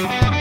Bye.